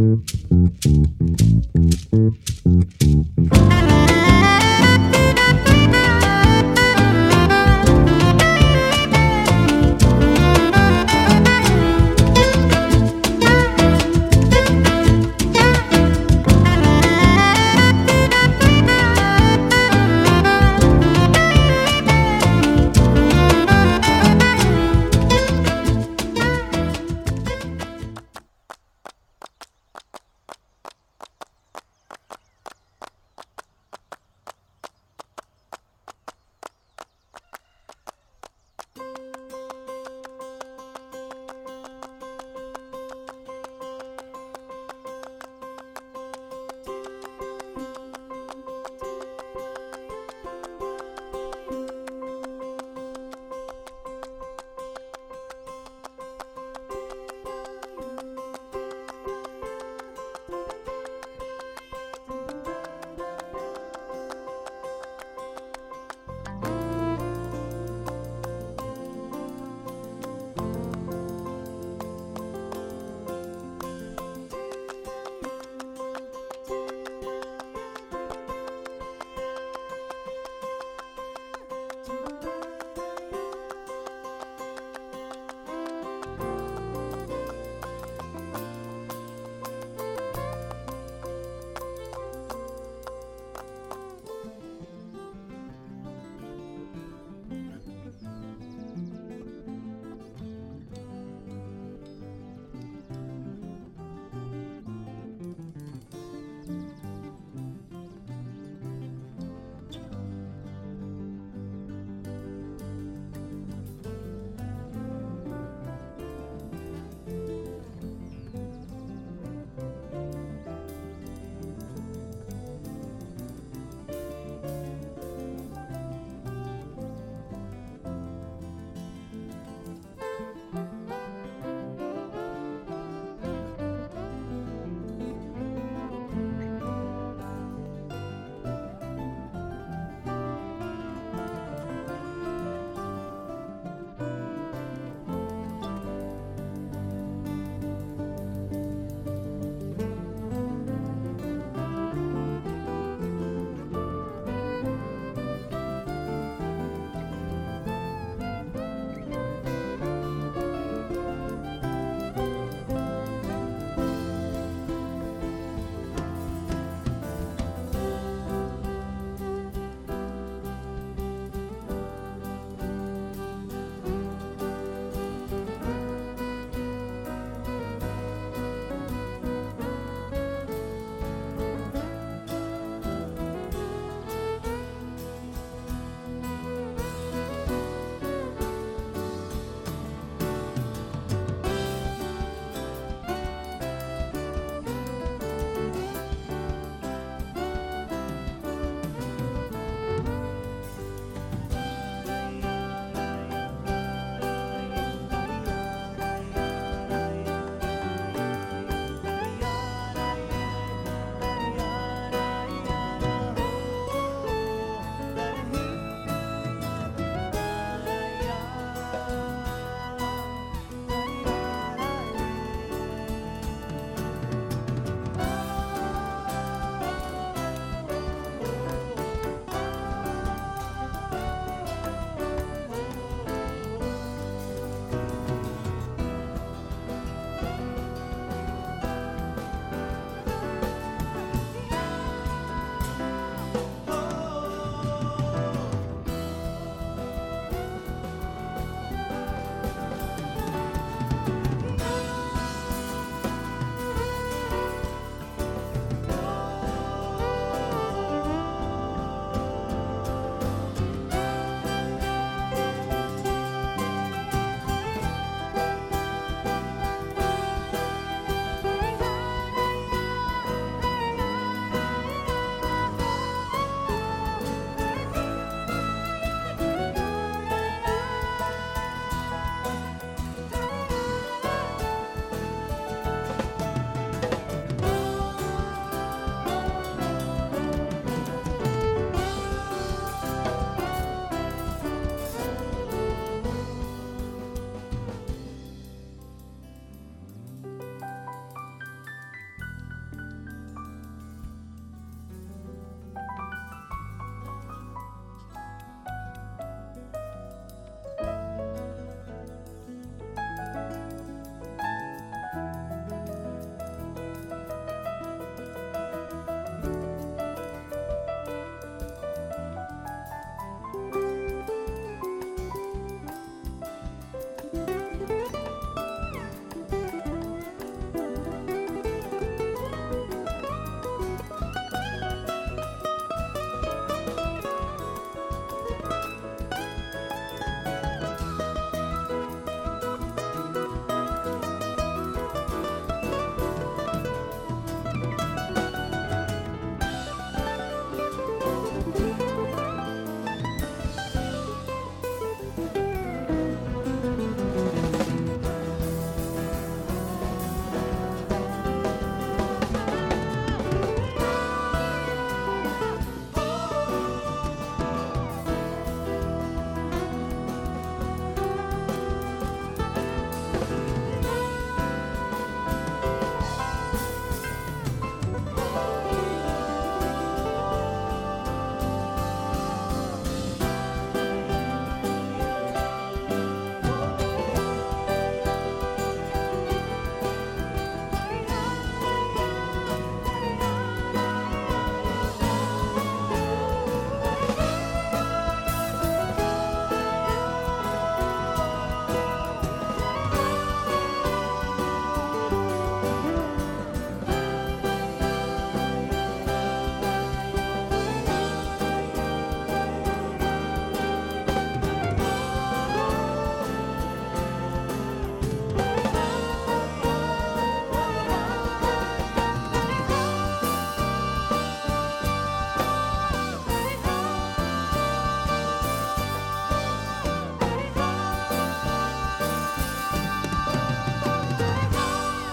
Mm-hmm.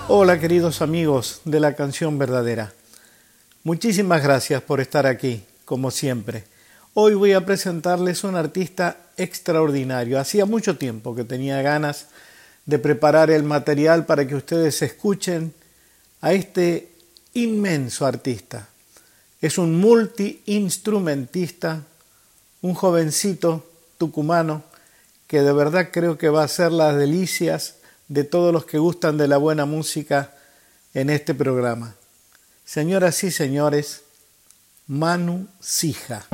Hola queridos amigos de la canción verdadera. Muchísimas gracias por estar aquí, como siempre. Hoy voy a presentarles un artista extraordinario. Hacía mucho tiempo que tenía ganas de preparar el material para que ustedes escuchen a este inmenso artista. Es un multiinstrumentista, un jovencito tucumano que de verdad creo que va a ser las delicias de todos los que gustan de la buena música en este programa. Señoras y señores, Manu Sija.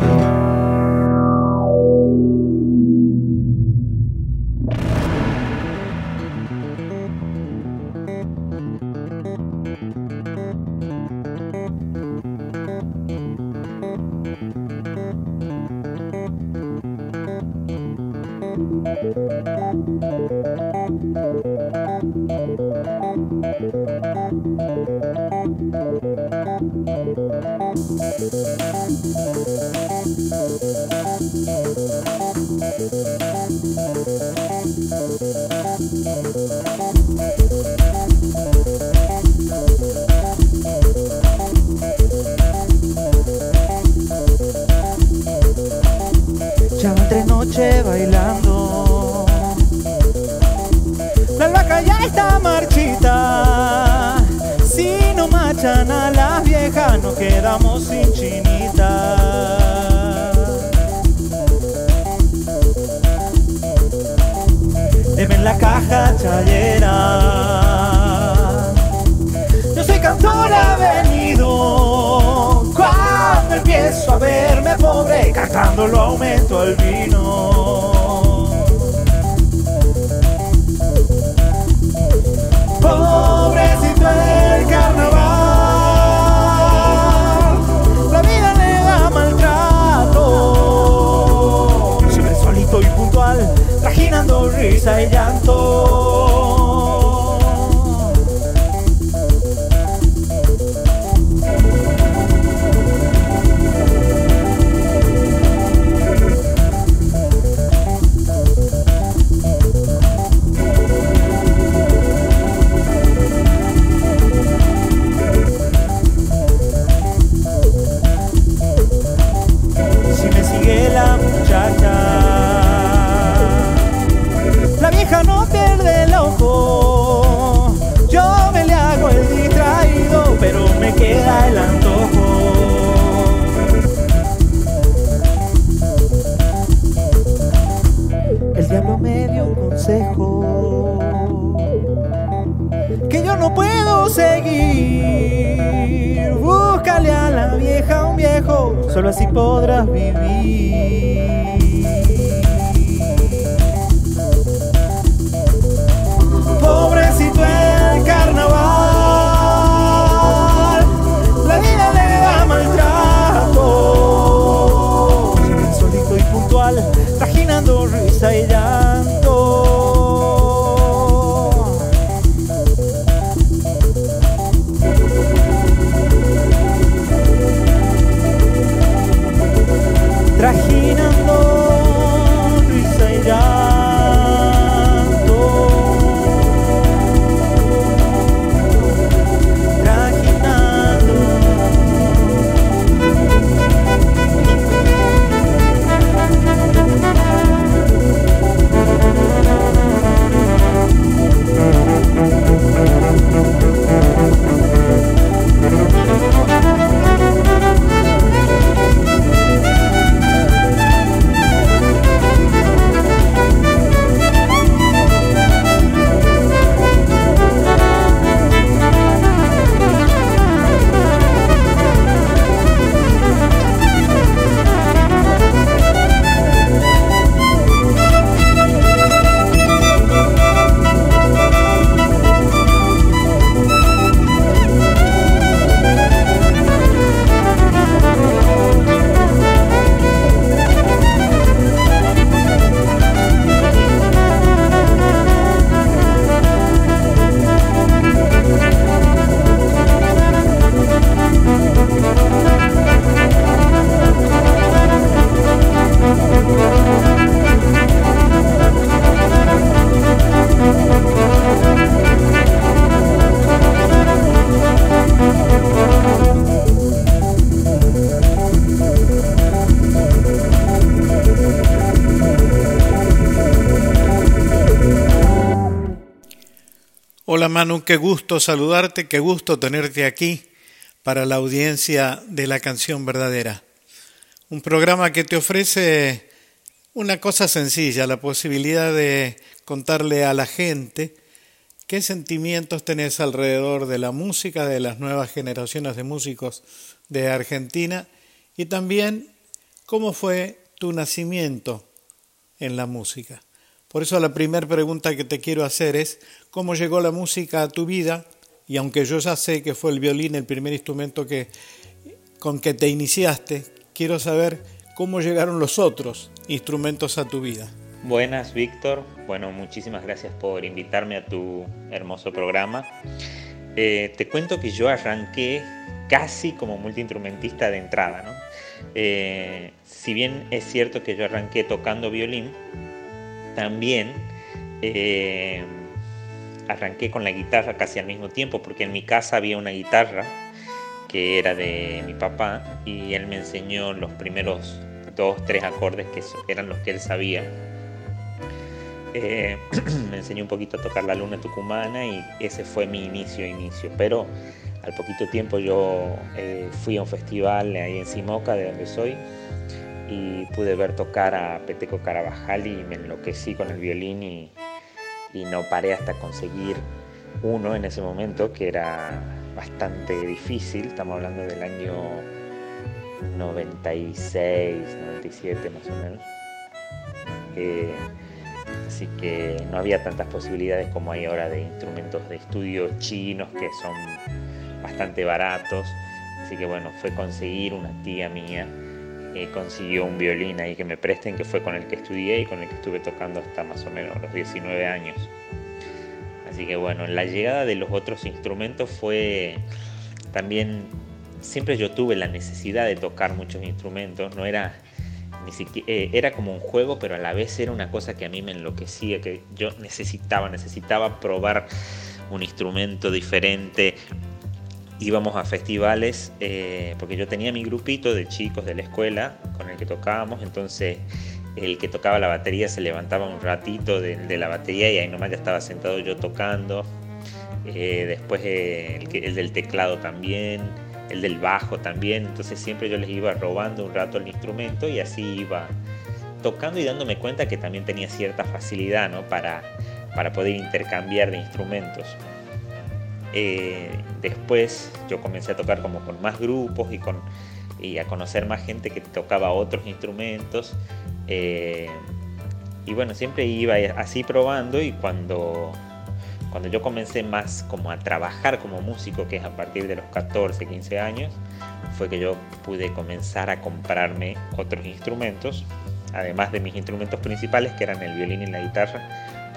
Hola Manu, qué gusto saludarte, qué gusto tenerte aquí para la audiencia de la canción verdadera. Un programa que te ofrece una cosa sencilla, la posibilidad de contarle a la gente qué sentimientos tenés alrededor de la música, de las nuevas generaciones de músicos de Argentina y también cómo fue tu nacimiento en la música. Por eso la primera pregunta que te quiero hacer es, ¿cómo llegó la música a tu vida? Y aunque yo ya sé que fue el violín el primer instrumento que, con que te iniciaste, quiero saber cómo llegaron los otros instrumentos a tu vida. Buenas, Víctor. Bueno, muchísimas gracias por invitarme a tu hermoso programa. Eh, te cuento que yo arranqué casi como multiinstrumentista de entrada, ¿no? Eh, si bien es cierto que yo arranqué tocando violín, también eh, arranqué con la guitarra casi al mismo tiempo, porque en mi casa había una guitarra que era de mi papá y él me enseñó los primeros dos, tres acordes que eran los que él sabía. Eh, me enseñó un poquito a tocar la luna tucumana y ese fue mi inicio, inicio. Pero al poquito tiempo yo eh, fui a un festival ahí en Simoca, de donde soy, y pude ver tocar a Peteco Carabajal y me enloquecí con el violín y, y no paré hasta conseguir uno en ese momento que era bastante difícil, estamos hablando del año 96, 97 más o menos. Eh, así que no había tantas posibilidades como hay ahora de instrumentos de estudio chinos que son bastante baratos. Así que bueno, fue conseguir una tía mía, consiguió un violín ahí que me presten, que fue con el que estudié y con el que estuve tocando hasta más o menos los 19 años. Así que bueno, la llegada de los otros instrumentos fue también siempre yo tuve la necesidad de tocar muchos instrumentos, no era ni siquiera, eh, era como un juego, pero a la vez era una cosa que a mí me enloquecía, que yo necesitaba, necesitaba probar un instrumento diferente. Íbamos a festivales, eh, porque yo tenía mi grupito de chicos de la escuela con el que tocábamos, entonces el que tocaba la batería se levantaba un ratito de, la batería y ahí nomás ya estaba sentado yo tocando. Eh, después el del teclado también el del bajo también, entonces siempre yo les iba robando un rato el instrumento y así iba tocando y dándome cuenta que también tenía cierta facilidad ¿no? para, para poder intercambiar de instrumentos. Eh, después yo comencé a tocar como con más grupos y, con, y a conocer más gente que tocaba otros instrumentos. Eh, y bueno, siempre iba así probando y cuando cuando yo comencé más como a trabajar como músico, que es a partir de los 14, 15 años, fue que yo pude comenzar a comprarme otros instrumentos, además de mis instrumentos principales, que eran el violín y la guitarra,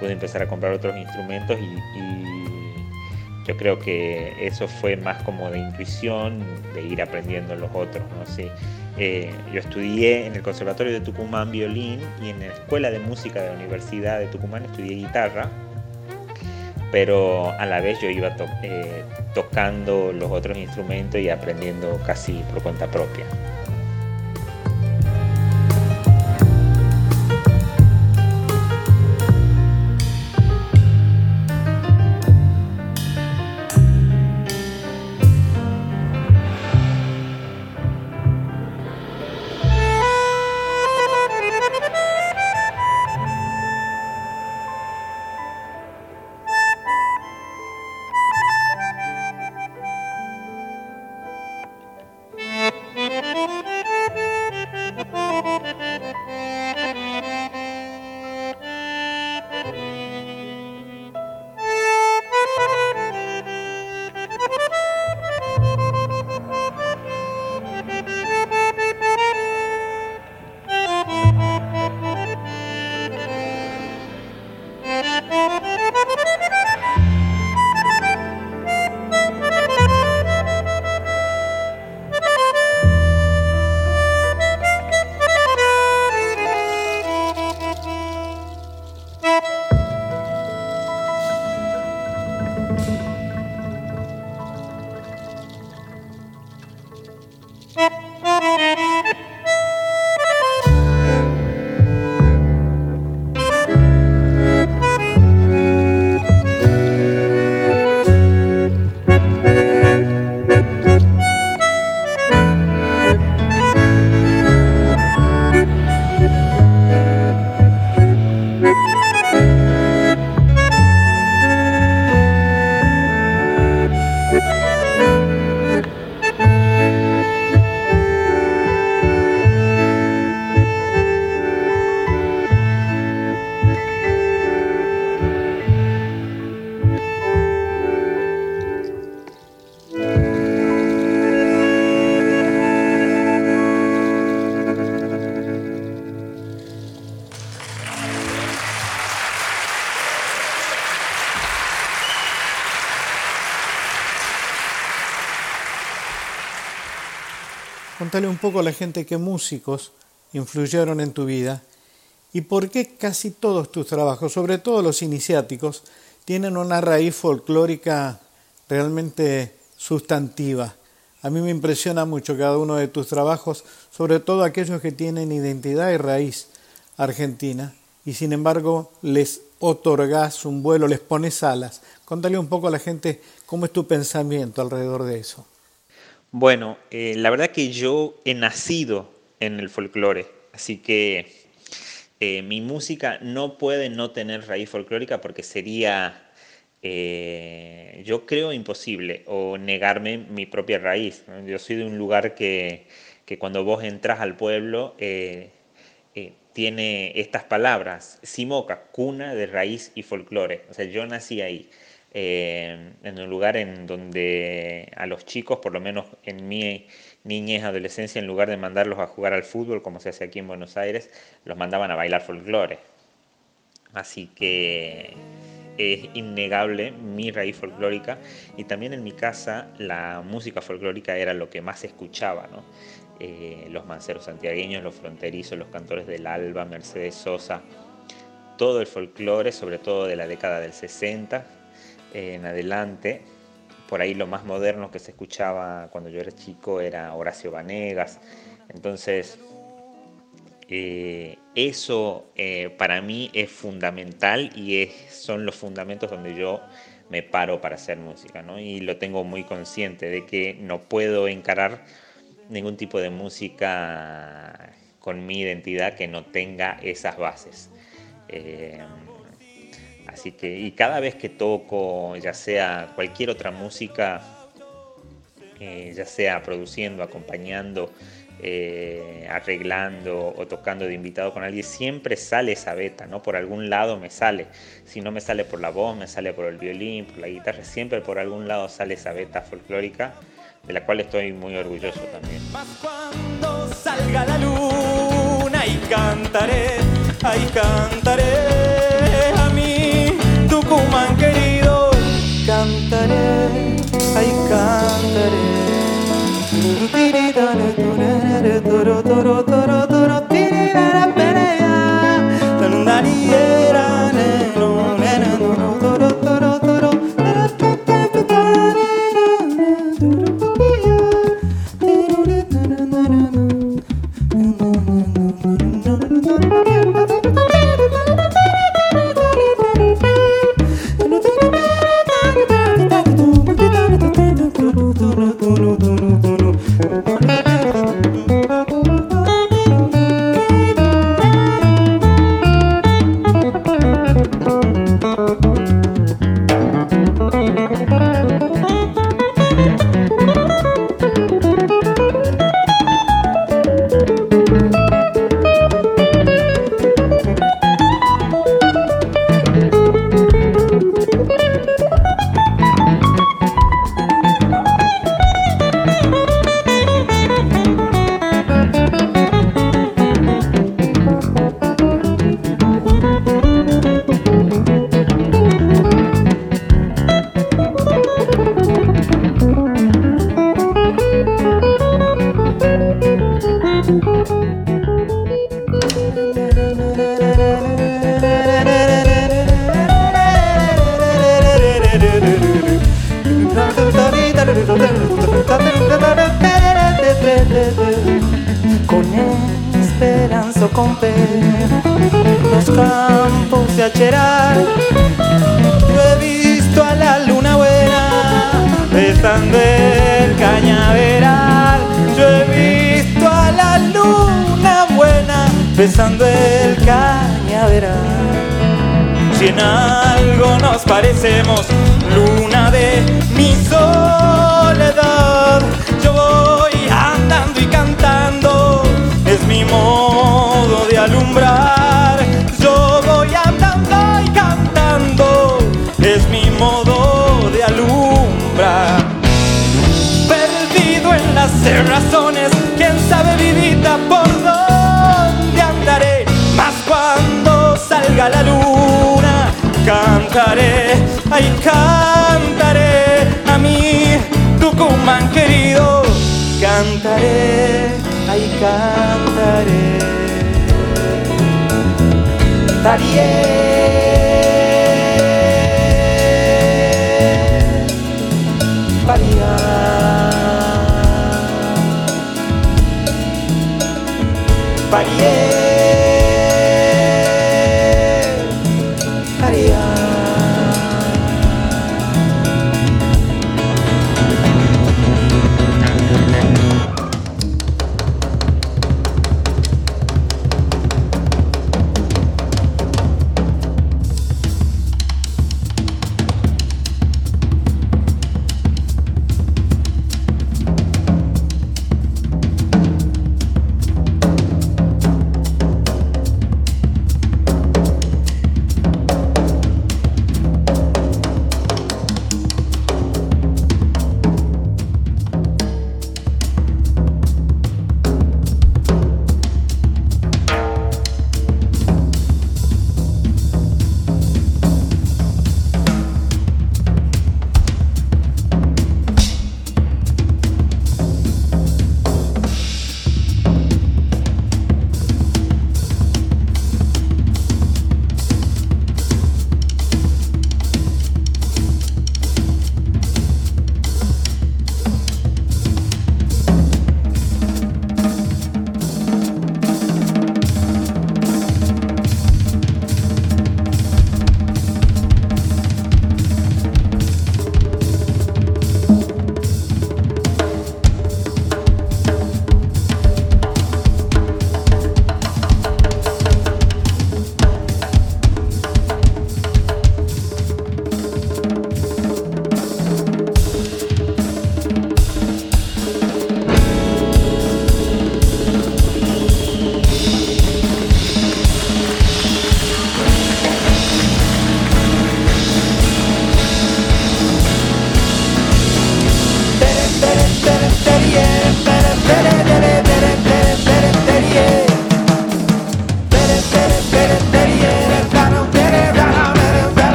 pude empezar a comprar otros instrumentos y, yo creo que eso fue más como de intuición, de ir aprendiendo los otros. ¿no? Sí, eh, yo estudié en el Conservatorio de Tucumán violín y en la Escuela de Música de la Universidad de Tucumán estudié guitarra pero a la vez yo iba eh, tocando los otros instrumentos y aprendiendo casi por cuenta propia. Contale un poco a la gente qué músicos influyeron en tu vida y por qué casi todos tus trabajos, sobre todo los iniciáticos, tienen una raíz folclórica realmente sustantiva. A mí me impresiona mucho cada uno de tus trabajos, sobre todo aquellos que tienen identidad y raíz argentina, y sin embargo les otorgas un vuelo, les pones alas. Contale un poco a la gente cómo es tu pensamiento alrededor de eso. Bueno, eh, la verdad que yo he nacido en el folclore, así que eh, mi música no puede no tener raíz folclórica porque sería, eh, yo creo, imposible o negarme mi propia raíz. Yo soy de un lugar que, que cuando vos entras al pueblo tiene estas palabras, Simoca, cuna de raíz y folclore. O sea, yo nací ahí. Eh, en un lugar en donde a los chicos, por lo menos en mi niñez, adolescencia, en lugar de mandarlos a jugar al fútbol, como se hace aquí en Buenos Aires, los mandaban a bailar folclore. Así que es innegable mi raíz folclórica y también en mi casa la música folclórica era lo que más escuchaba, ¿no? Eh, los manceros santiagueños, los fronterizos, los cantores del Alba, Mercedes Sosa, todo el folclore, sobre todo de la década del 60, en adelante. Por ahí lo más moderno que se escuchaba cuando yo era chico era Horacio Vanegas. Entonces, eh, eso eh, para mí es fundamental y son los fundamentos donde yo me paro para hacer música. Y lo tengo muy consciente de que no puedo encarar ningún tipo de música con mi identidad que no tenga esas bases. Eh, Así que, y cada vez que toco, ya sea cualquier otra música, eh, ya sea produciendo, acompañando, eh, arreglando o tocando de invitado con alguien, siempre sale esa beta, ¿no? Por algún lado me sale. Si no me sale por la voz, me sale por el violín, por la guitarra, siempre por algún lado sale esa beta folclórica, de la cual estoy muy orgulloso también. cuando salga la luna y cantaré, ahí cantaré Dodo, dodo. do romper los campos de acherar. Yo he visto a la luna buena besando el cañaveral. Yo he visto a la luna buena besando el cañaveral. Si en algo nos parecemos, luna de cantaré a mí, Tucumán querido, cantaré, ay cantaré. Tarié, Paría. Parié,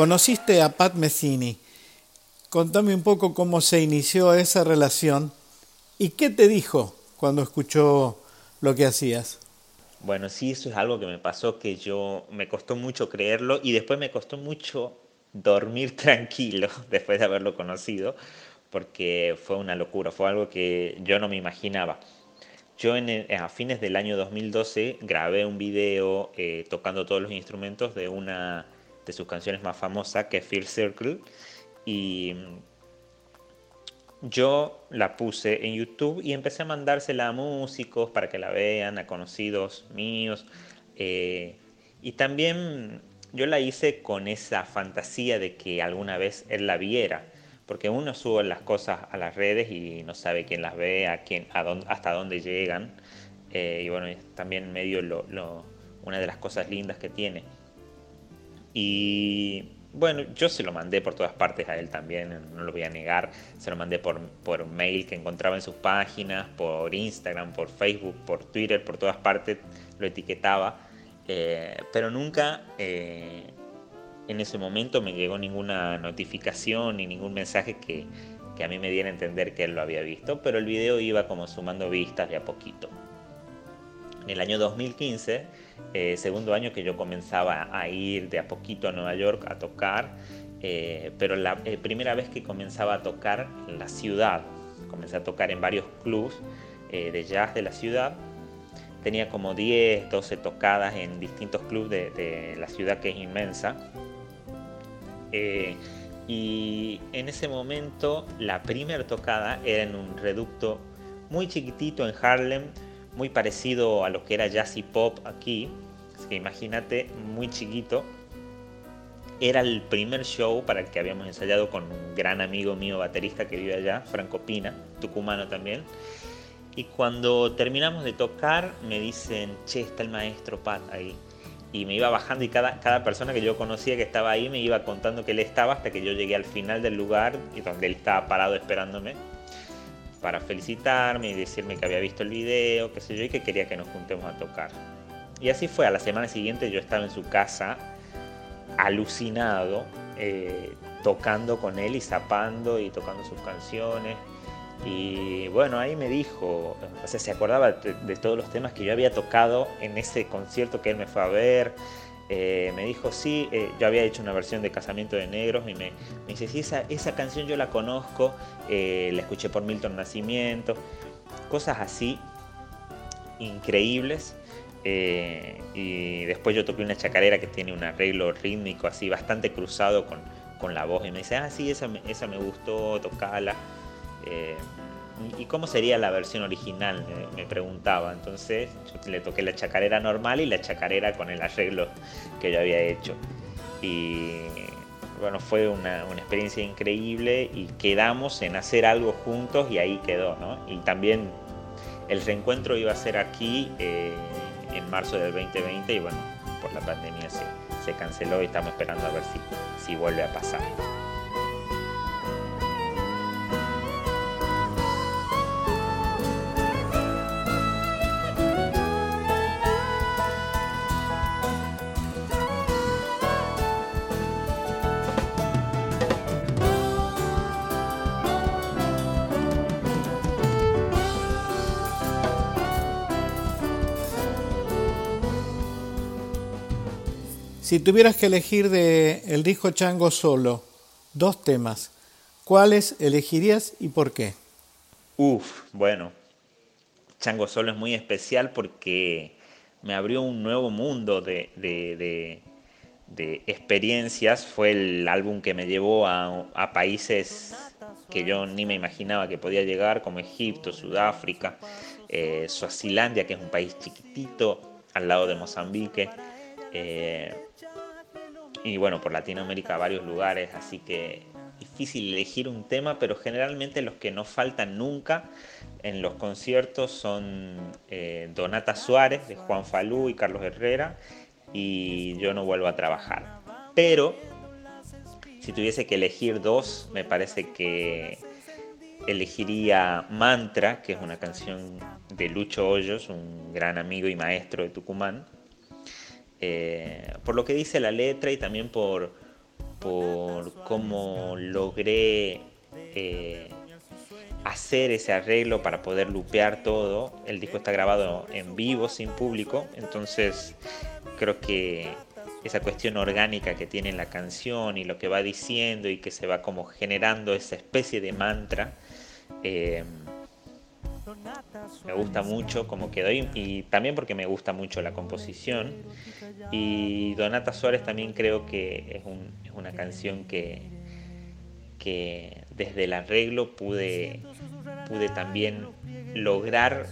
Conociste a Pat Messini. Contame un poco cómo se inició esa relación y qué te dijo cuando escuchó lo que hacías. Bueno, sí, eso es algo que me pasó que yo me costó mucho creerlo y después me costó mucho dormir tranquilo después de haberlo conocido, porque fue una locura, fue algo que yo no me imaginaba. Yo en a fines del año 2012 grabé un video eh, tocando todos los instrumentos de una de sus canciones más famosas, que es Circle, y yo la puse en YouTube y empecé a mandársela a músicos para que la vean, a conocidos míos. eh, y también yo la hice con esa fantasía de que alguna vez él la viera. Porque uno sube las cosas a las redes y no sabe quién las ve, a quién, a dónde- hasta dónde llegan. eh, y bueno, también medio lo- una de las cosas lindas que tiene. Y bueno, yo se lo mandé por todas partes a él también, no lo voy a negar. Se lo mandé por, por mail que encontraba en sus páginas, por Instagram, por Facebook, por Twitter, por todas partes lo etiquetaba. Eh, pero nunca eh, en ese momento me llegó ninguna notificación ni ningún mensaje que, que a mí me diera a entender que él lo había visto. Pero el video iba como sumando vistas de a poquito. En el año 2015, eh, segundo año que yo comenzaba a ir de a poquito a Nueva York a tocar, eh, pero la eh, primera vez que comenzaba a tocar en la ciudad, comencé a tocar en varios clubs eh, de jazz de la ciudad, tenía como 10, 12 tocadas en distintos clubs de, de la ciudad que es inmensa. Y en ese momento la primera tocada era en un reducto muy chiquitito en Harlem, muy parecido a lo que era jazz y pop aquí. Así que imagínate, muy chiquito. Era el primer show para el que habíamos ensayado con un gran amigo mío baterista que vive allá, Franco Pina, tucumano también. Y cuando terminamos de tocar me dicen, che, está el maestro Pat ahí. Y me iba bajando y cada, cada persona que yo conocía que estaba ahí me iba contando que él estaba hasta que yo llegué al final del lugar y donde él estaba parado esperándome para felicitarme y decirme que había visto el video, qué sé yo, y que quería que nos juntemos a tocar. Y así fue, a la semana siguiente yo estaba en su casa, alucinado, eh, tocando con él y zapando y tocando sus canciones. Y bueno, ahí me dijo, o sea, se acordaba de, todos los temas que yo había tocado en ese concierto que él me fue a ver. Eh, me dijo, sí, eh, yo había hecho una versión de Casamiento de Negros y me, dice, sí, esa, esa, canción yo la conozco, eh, la escuché por Milton Nacimiento, cosas así increíbles. y después yo toqué una chacarera que tiene un arreglo rítmico así bastante cruzado con, con la voz y me dice, ah, sí, esa, esa me gustó, tocala. ¿y cómo sería la versión original? Me, preguntaba. Entonces yo le toqué la chacarera normal y la chacarera con el arreglo que yo había hecho. Y bueno, fue una, experiencia increíble y quedamos en hacer algo juntos y ahí quedó, ¿no? Y también el reencuentro iba a ser aquí eh, en marzo del 2020 y bueno, por la pandemia se, se canceló y estamos esperando a ver si, si vuelve a pasar. Si tuvieras que elegir de el disco Chango solo dos temas, ¿cuáles elegirías y por qué? Uf, bueno, Chango solo es muy especial porque me abrió un nuevo mundo de, de, experiencias. Fue el álbum que me llevó a, países que yo ni me imaginaba que podía llegar, como Egipto, Sudáfrica, eh, Suazilandia, que es un país chiquitito al lado de Mozambique. Eh, y bueno, por Latinoamérica varios lugares, así que difícil elegir un tema, pero generalmente los que no faltan nunca en los conciertos son eh, Donata Suárez de Juan Falú y Carlos Herrera y Yo no vuelvo a trabajar. Pero si tuviese que elegir dos, me parece que elegiría Mantra, que es una canción de Lucho Hoyos, un gran amigo y maestro de Tucumán eh, por lo que dice la letra y también por, por cómo logré eh, hacer ese arreglo para poder lupear todo. El disco está grabado en vivo, sin público, entonces creo que esa cuestión orgánica que tiene la canción y lo que va diciendo y que se va como generando esa especie de mantra. Eh, me gusta mucho como quedó y, también porque me gusta mucho la composición. Y Donata Suárez también creo que es, una canción que, que desde el arreglo pude, pude también lograr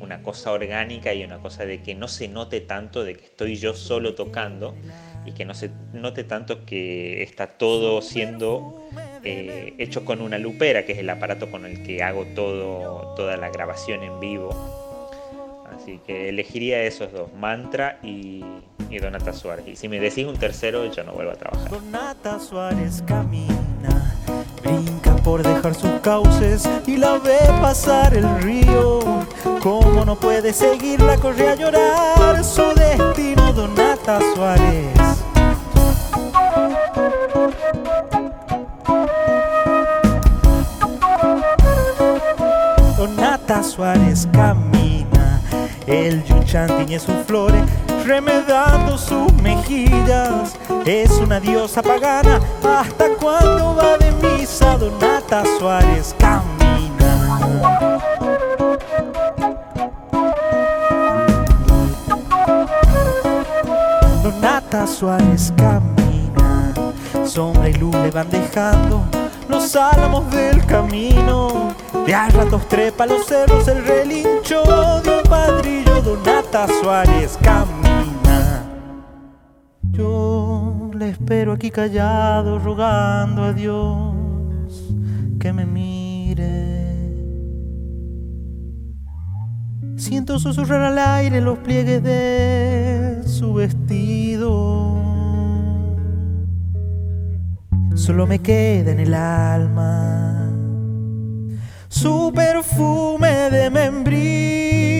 una cosa orgánica y una cosa de que no se note tanto de que estoy yo solo tocando y que no se note tanto que está todo siendo eh, hecho con una lupera, que es el aparato con el que hago toda la grabación en vivo. Así que elegiría esos dos, Mantra y, y Donata Suárez. Y si me decís un tercero, yo no vuelvo a trabajar. Donata Suárez camina, brinca por dejar sus cauces y la ve pasar el río. Como no puede seguirla, corre a llorar su destino, Donata Suárez. Suárez camina, el yuchan tiñe sus flores, remedando sus mejillas. Es una diosa pagana, hasta cuando va de misa, Donata Suárez camina. Donata Suárez camina sombra y luz le van dejando los álamos del camino. De a ratos trepa los cerros el relincho de padrillo, Donata Suárez camina. Yo le espero aquí callado, rogando a Dios que me mire. Siento susurrar al aire los pliegues de su vestido. Solo me queda en el alma su perfume de membrillo.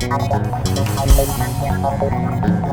Thank you.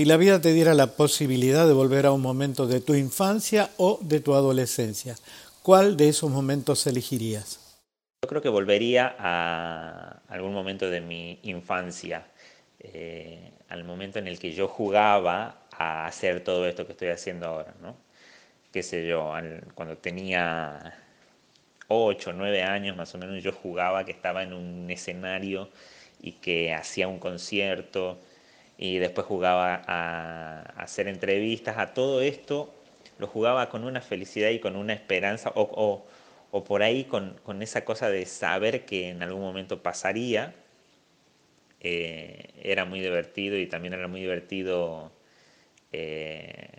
Si la vida te diera la posibilidad de volver a un momento de tu infancia o de tu adolescencia, ¿cuál de esos momentos elegirías? Yo creo que volvería a algún momento de mi infancia, eh, al momento en el que yo jugaba a hacer todo esto que estoy haciendo ahora, ¿no? Qué sé yo, cuando tenía 8, 9 años más o menos, yo jugaba que estaba en un escenario y que hacía un concierto y después jugaba a, hacer entrevistas, a todo esto lo jugaba con una felicidad y con una esperanza, o, por ahí con, esa cosa de saber que en algún momento pasaría. Eh, era muy divertido y también era muy divertido eh,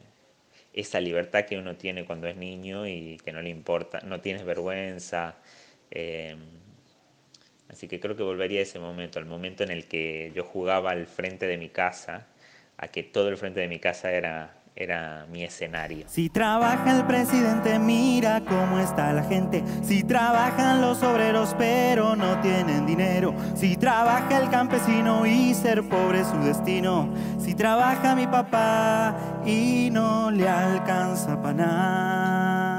esa libertad que uno tiene cuando es niño y que no le importa, no tienes vergüenza. Eh, Así que creo que volvería a ese momento, al momento en el que yo jugaba al frente de mi casa, a que todo el frente de mi casa era, era mi escenario. Si trabaja el presidente, mira cómo está la gente. Si trabajan los obreros, pero no tienen dinero. Si trabaja el campesino y ser pobre es su destino. Si trabaja mi papá y no le alcanza para nada.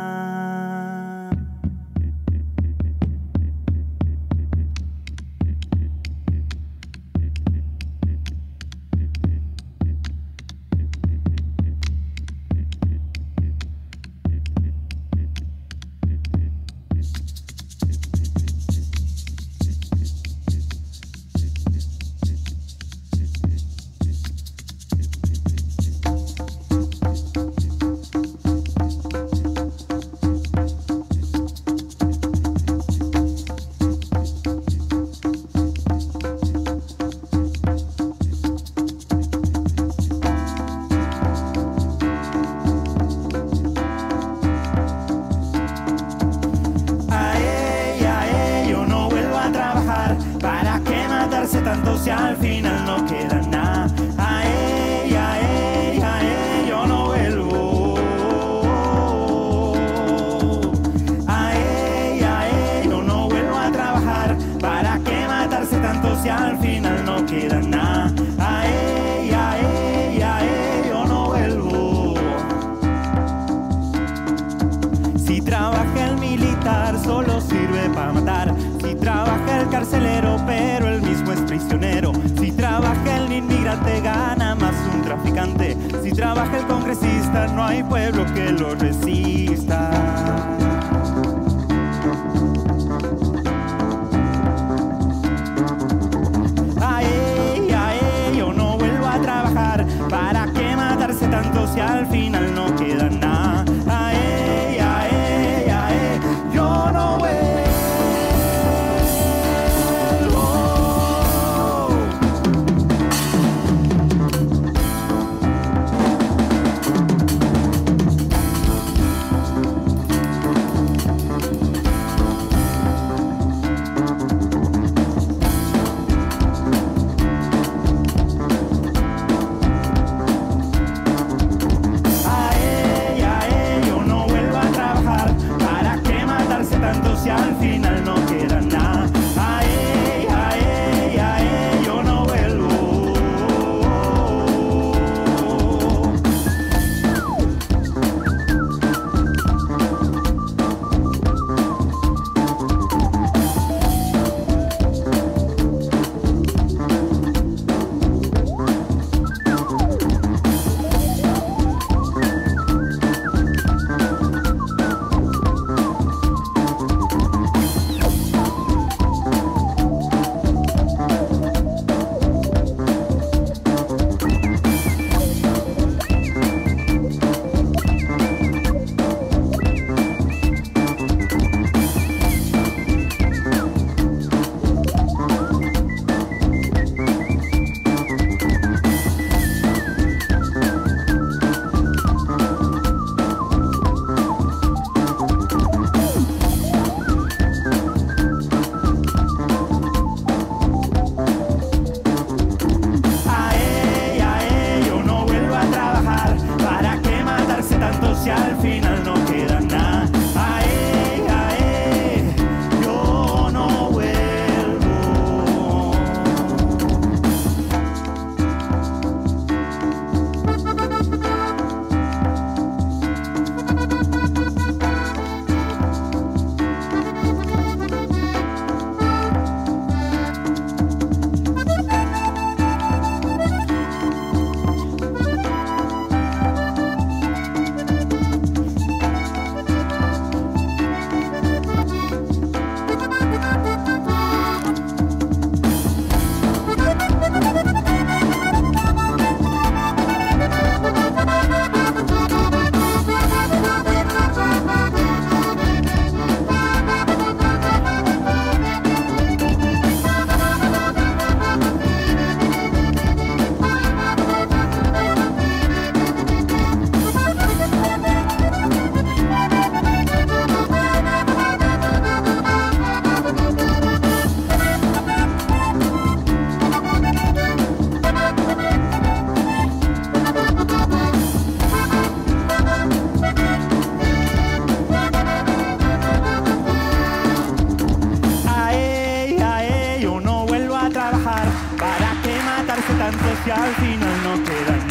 Trabaja el congresista, no hay pueblo que lo resista. No queda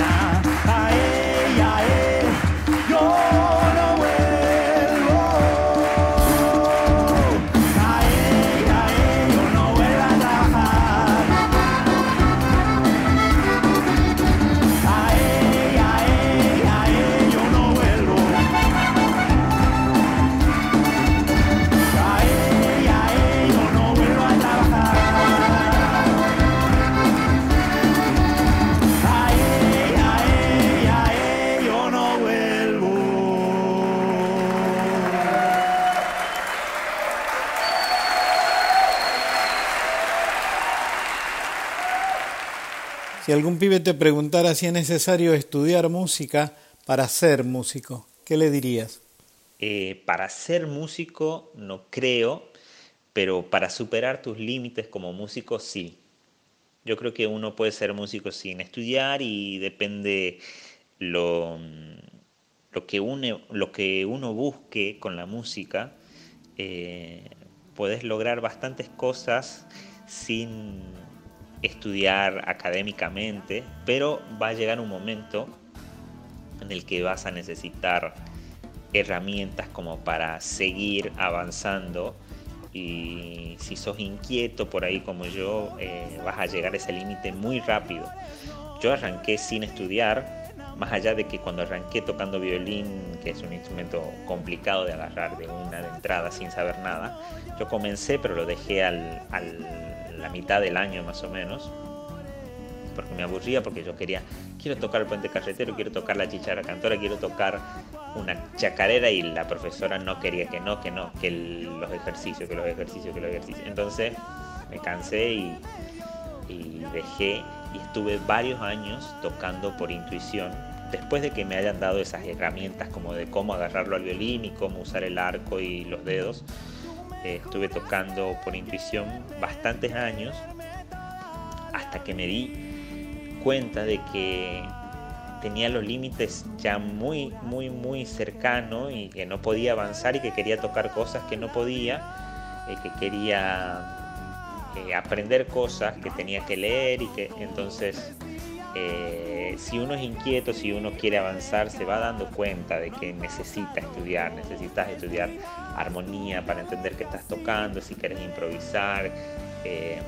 Si algún pibe te preguntara si es necesario estudiar música para ser músico, ¿qué le dirías? Eh, para ser músico no creo, pero para superar tus límites como músico sí. Yo creo que uno puede ser músico sin estudiar y depende lo, lo, que, une, lo que uno busque con la música. eh, puedes lograr bastantes cosas sin estudiar académicamente, pero va a llegar un momento en el que vas a necesitar herramientas como para seguir avanzando y si sos inquieto por ahí como yo, eh, vas a llegar a ese límite muy rápido. Yo arranqué sin estudiar, más allá de que cuando arranqué tocando violín, que es un instrumento complicado de agarrar de una de entrada sin saber nada, yo comencé pero lo dejé al, la mitad del año más o menos, porque me aburría, porque yo quería, quiero tocar el puente carretero, quiero tocar la chichara cantora, quiero tocar una chacarera y la profesora no quería que no, que no, que los ejercicios, que los ejercicios, que los ejercicios. Entonces me cansé y, y dejé y estuve varios años tocando por intuición. Después de que me hayan dado esas herramientas como de cómo agarrarlo al violín y cómo usar el arco y los dedos, estuve tocando por intuición bastantes años hasta que me di cuenta de que tenía los límites ya muy, muy, muy cercanos y que no podía avanzar y que quería tocar cosas que no podía, eh, que quería eh, aprender cosas que tenía que leer y que entonces eh, si uno es inquieto, si uno quiere avanzar, se va dando cuenta de que necesita estudiar, necesitas estudiar armonía para entender qué estás tocando, si quieres improvisar, eh,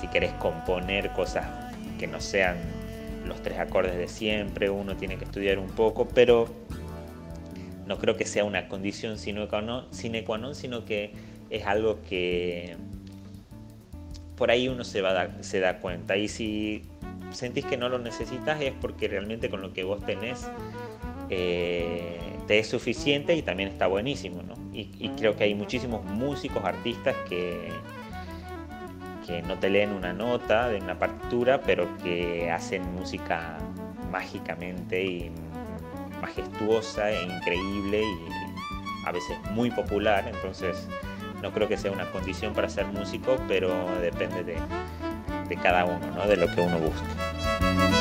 si quieres componer cosas que no sean los tres acordes de siempre, uno tiene que estudiar un poco, pero no creo que sea una condición sine qua non, sino que es algo que por ahí uno se, va se da cuenta. Y si sentís que no lo necesitas es porque realmente con lo que vos tenés eh, te es suficiente y también está buenísimo. ¿no? Y, creo que hay muchísimos músicos, artistas que, que no te leen una nota de una partitura, pero que hacen música mágicamente y majestuosa e increíble y a veces muy popular. Entonces, no creo que sea una condición para ser músico, pero depende de, de cada uno, ¿no? de lo que uno busque.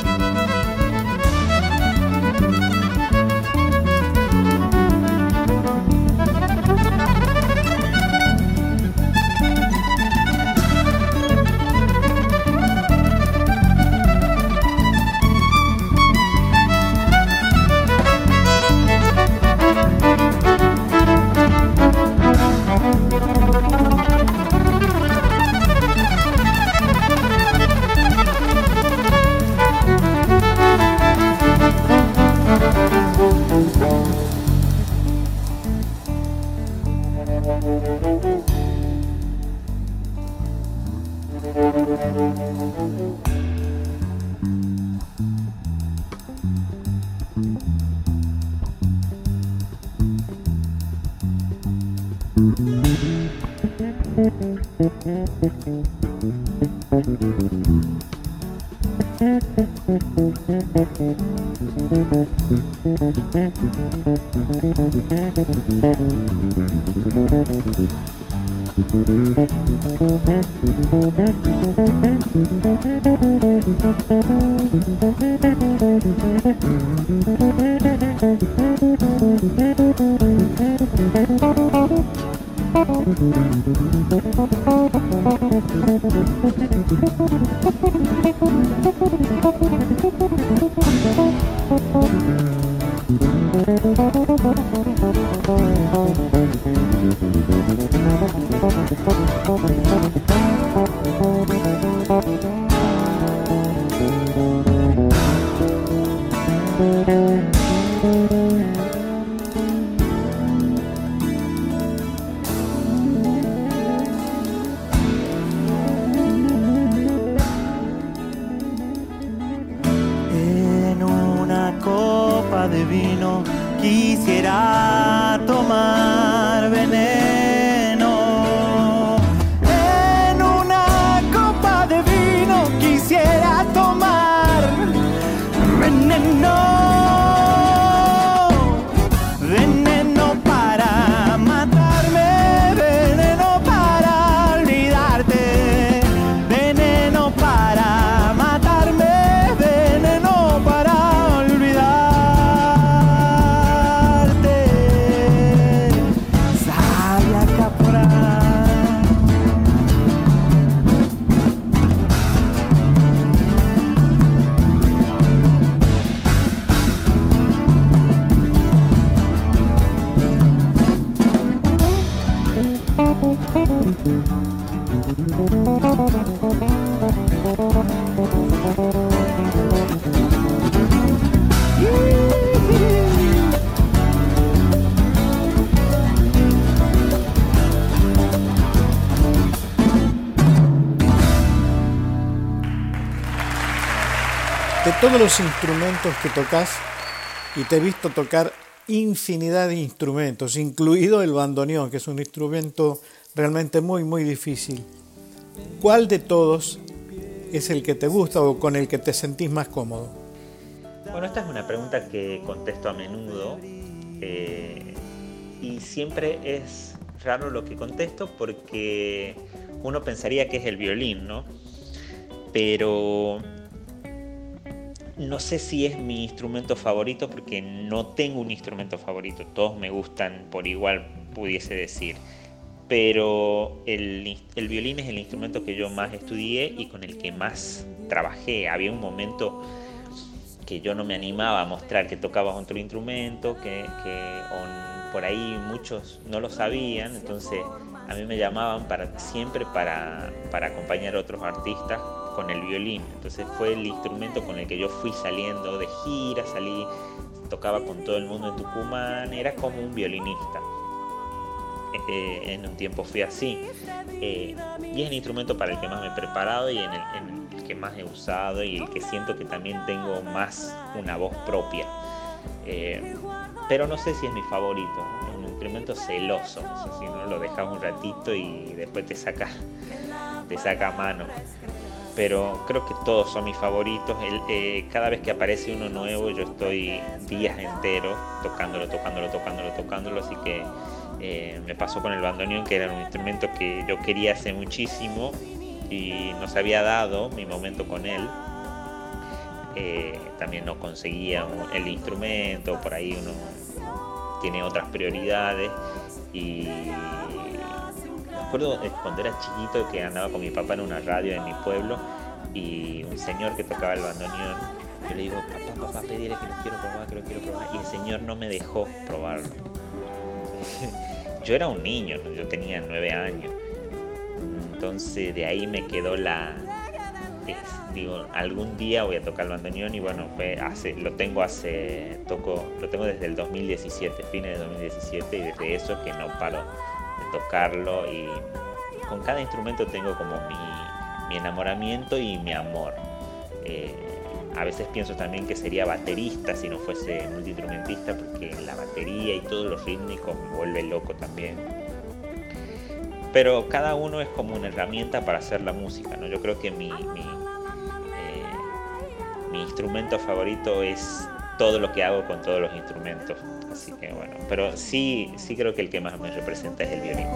quisiera tomar. Todos los instrumentos que tocas, y te he visto tocar infinidad de instrumentos, incluido el bandoneón, que es un instrumento realmente muy, muy difícil. ¿Cuál de todos es el que te gusta o con el que te sentís más cómodo? Bueno, esta es una pregunta que contesto a menudo eh, y siempre es raro lo que contesto porque uno pensaría que es el violín, ¿no? Pero no sé si es mi instrumento favorito porque no tengo un instrumento favorito. Todos me gustan por igual, pudiese decir. Pero el, violín es el instrumento que yo más estudié y con el que más trabajé. Había un momento que yo no me animaba a mostrar que tocaba otro instrumento, que, por ahí muchos no lo sabían, entonces a mí me llamaban siempre para, para acompañar a otros artistas con el violín. Entonces fue el instrumento con el que yo fui saliendo de gira, salí, tocaba con todo el mundo en Tucumán, era como un violinista. Eh, en un tiempo fui así. Eh, y es el instrumento para el que más me he preparado y en el, que más he usado y el que siento que también tengo más una voz propia. Eh, pero no sé si es mi favorito, es un instrumento celoso, si no lo dejas un ratito y después te saca, te saca mano pero creo que todos son mis favoritos. Eh, cada vez que aparece uno nuevo yo estoy días enteros tocándolo, tocándolo, tocándolo, tocándolo, así que eh, me pasó con el bandoneón, que era un instrumento que yo quería hace muchísimo y no se había dado mi momento con él. Eh, también no conseguía el instrumento, por ahí uno tiene otras prioridades y recuerdo cuando era chiquito que andaba con mi papá en una radio en mi pueblo y un señor que tocaba el bandoneón, yo le digo, papá, papá, pedile que lo quiero probar, que lo quiero probar. Y el señor no me dejó probarlo. yo era un niño, yo tenía nueve años. Entonces de ahí me quedó la... digo, algún día voy a tocar el bandoneón y bueno, fue hace, lo tengo hace, toco, lo tengo desde el 2017, fines de 2017 y desde eso que no paro tocarlo y con cada instrumento tengo como mi, enamoramiento y mi amor. Eh, a veces pienso también que sería baterista si no fuese multiinstrumentista porque la batería y todo lo rítmico me vuelve loco también. Pero cada uno es como una herramienta para hacer la música, ¿no? Yo creo que mi, eh, mi instrumento favorito es todo lo que hago con todos los instrumentos. Así que bueno, pero sí, sí creo que el que más me representa es el violín.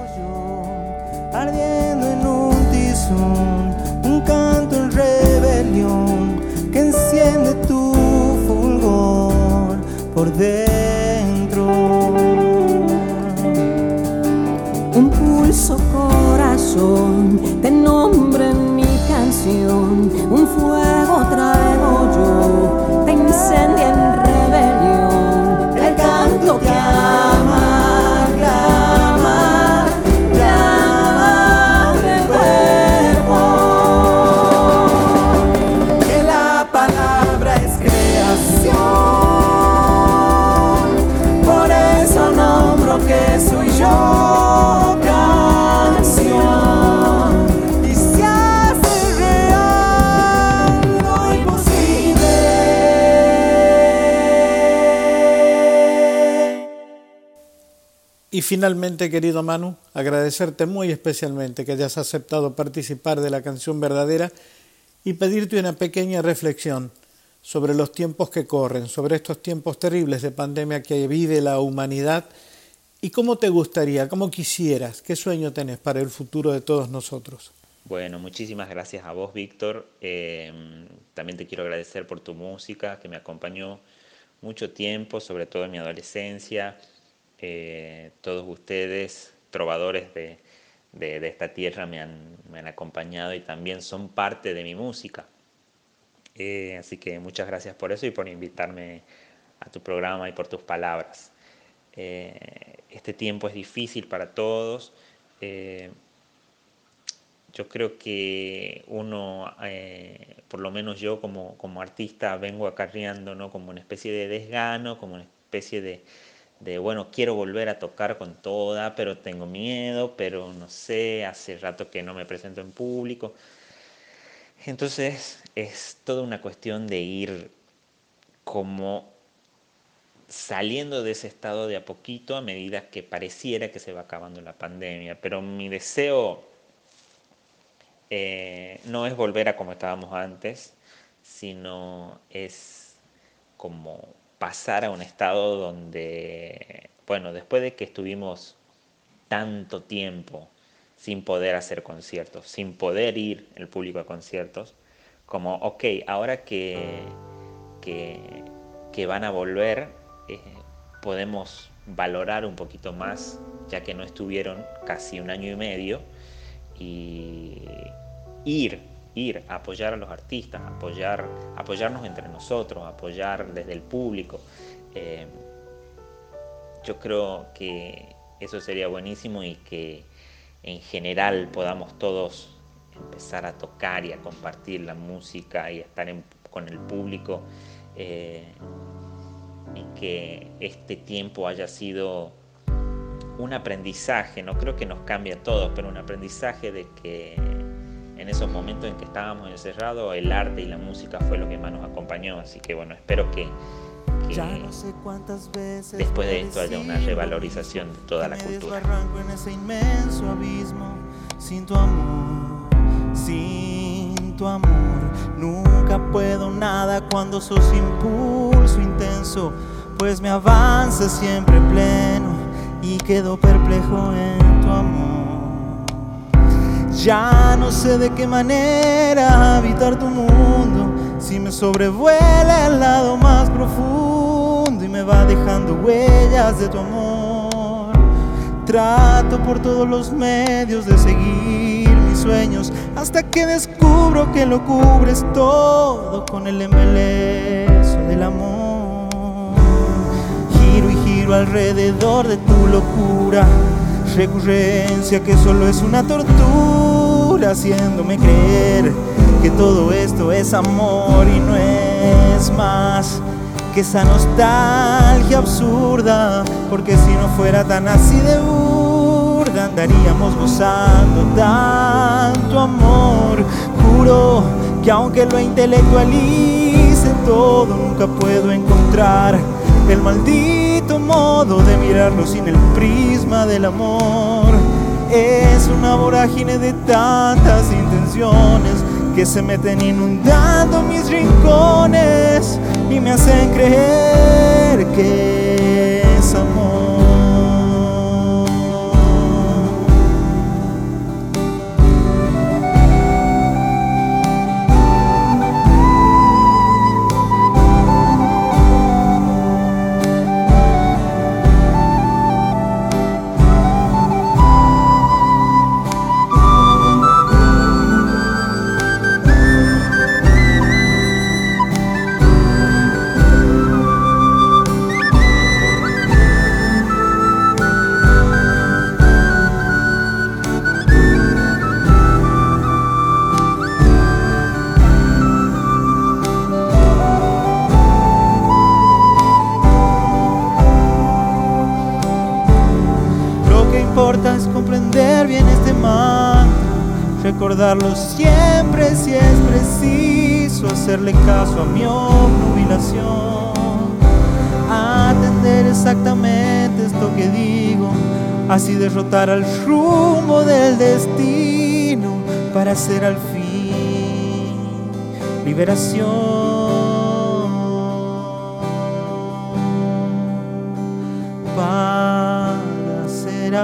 Y finalmente, querido Manu, agradecerte muy especialmente que hayas aceptado participar de la canción verdadera y pedirte una pequeña reflexión sobre los tiempos que corren, sobre estos tiempos terribles de pandemia que vive la humanidad y cómo te gustaría, cómo quisieras, qué sueño tenés para el futuro de todos nosotros. Bueno, muchísimas gracias a vos, Víctor. Eh, también te quiero agradecer por tu música, que me acompañó mucho tiempo, sobre todo en mi adolescencia. Eh, todos ustedes, trovadores de, de- esta tierra, me han, me han acompañado y también son parte de mi música. Eh, así que muchas gracias por eso y por invitarme a tu programa y por tus palabras. Eh, este tiempo es difícil para todos. Yo creo que uno, por lo menos yo como, como artista, vengo acarreando ¿no? como una especie de desgano, como una especie de, de, bueno, quiero volver a tocar con toda, pero tengo miedo, pero no sé, hace rato que no me presento en público. Entonces es toda una cuestión de ir como saliendo de ese estado de a poquito a medida que pareciera que se va acabando la pandemia. Pero mi deseo eh, no es volver a como estábamos antes, sino es como pasar a un estado donde, bueno, después de que estuvimos tanto tiempo sin poder hacer conciertos, sin poder ir el público a conciertos, como, ok, ahora que, que, van a volver, eh, podemos valorar un poquito más, ya que no estuvieron casi un año y medio, y ir, ir a apoyar a los artistas, apoyar, apoyarnos entre nosotros, apoyar desde el público. Eh, yo creo que eso sería buenísimo y que en general podamos todos empezar a tocar y a compartir la música y a estar con el público eh, y que este tiempo haya sido un aprendizaje, no creo que nos cambie a todos, pero un aprendizaje de que en esos momentos en que estábamos encerrados el arte y la música fue lo que más nos acompañó, así que bueno, espero que, después de esto haya una revalorización de toda la cultura. en ese inmenso abismo, sin tu amor, sin tu amor, nunca puedo nada cuando sos impulso intenso, pues me avanza siempre pleno y quedo perplejo en tu amor. Ya no sé de qué manera habitar tu mundo si me sobrevuela el lado más profundo y me va dejando huellas de tu amor. Trato por todos los medios de seguir mis sueños hasta que descubro que lo cubres todo con el embeleso del amor. Giro y giro alrededor de tu locura, recurrencia que solo es una tortura haciéndome creer que todo esto es amor y no es más que esa nostalgia absurda, porque si no fuera tan así de burda, andaríamos gozando tanto amor. Juro que aunque lo intelectualice todo, nunca puedo encontrar el maldito modo de mirarlo sin el prisma del amor. Es una vorágine de tantas intenciones que se meten inundando mis rincones y me hacen creer que recordarlo siempre si es preciso, hacerle caso a mi obnubilación, atender exactamente esto que digo, así derrotar al rumbo del destino para hacer al fin liberación. Para ser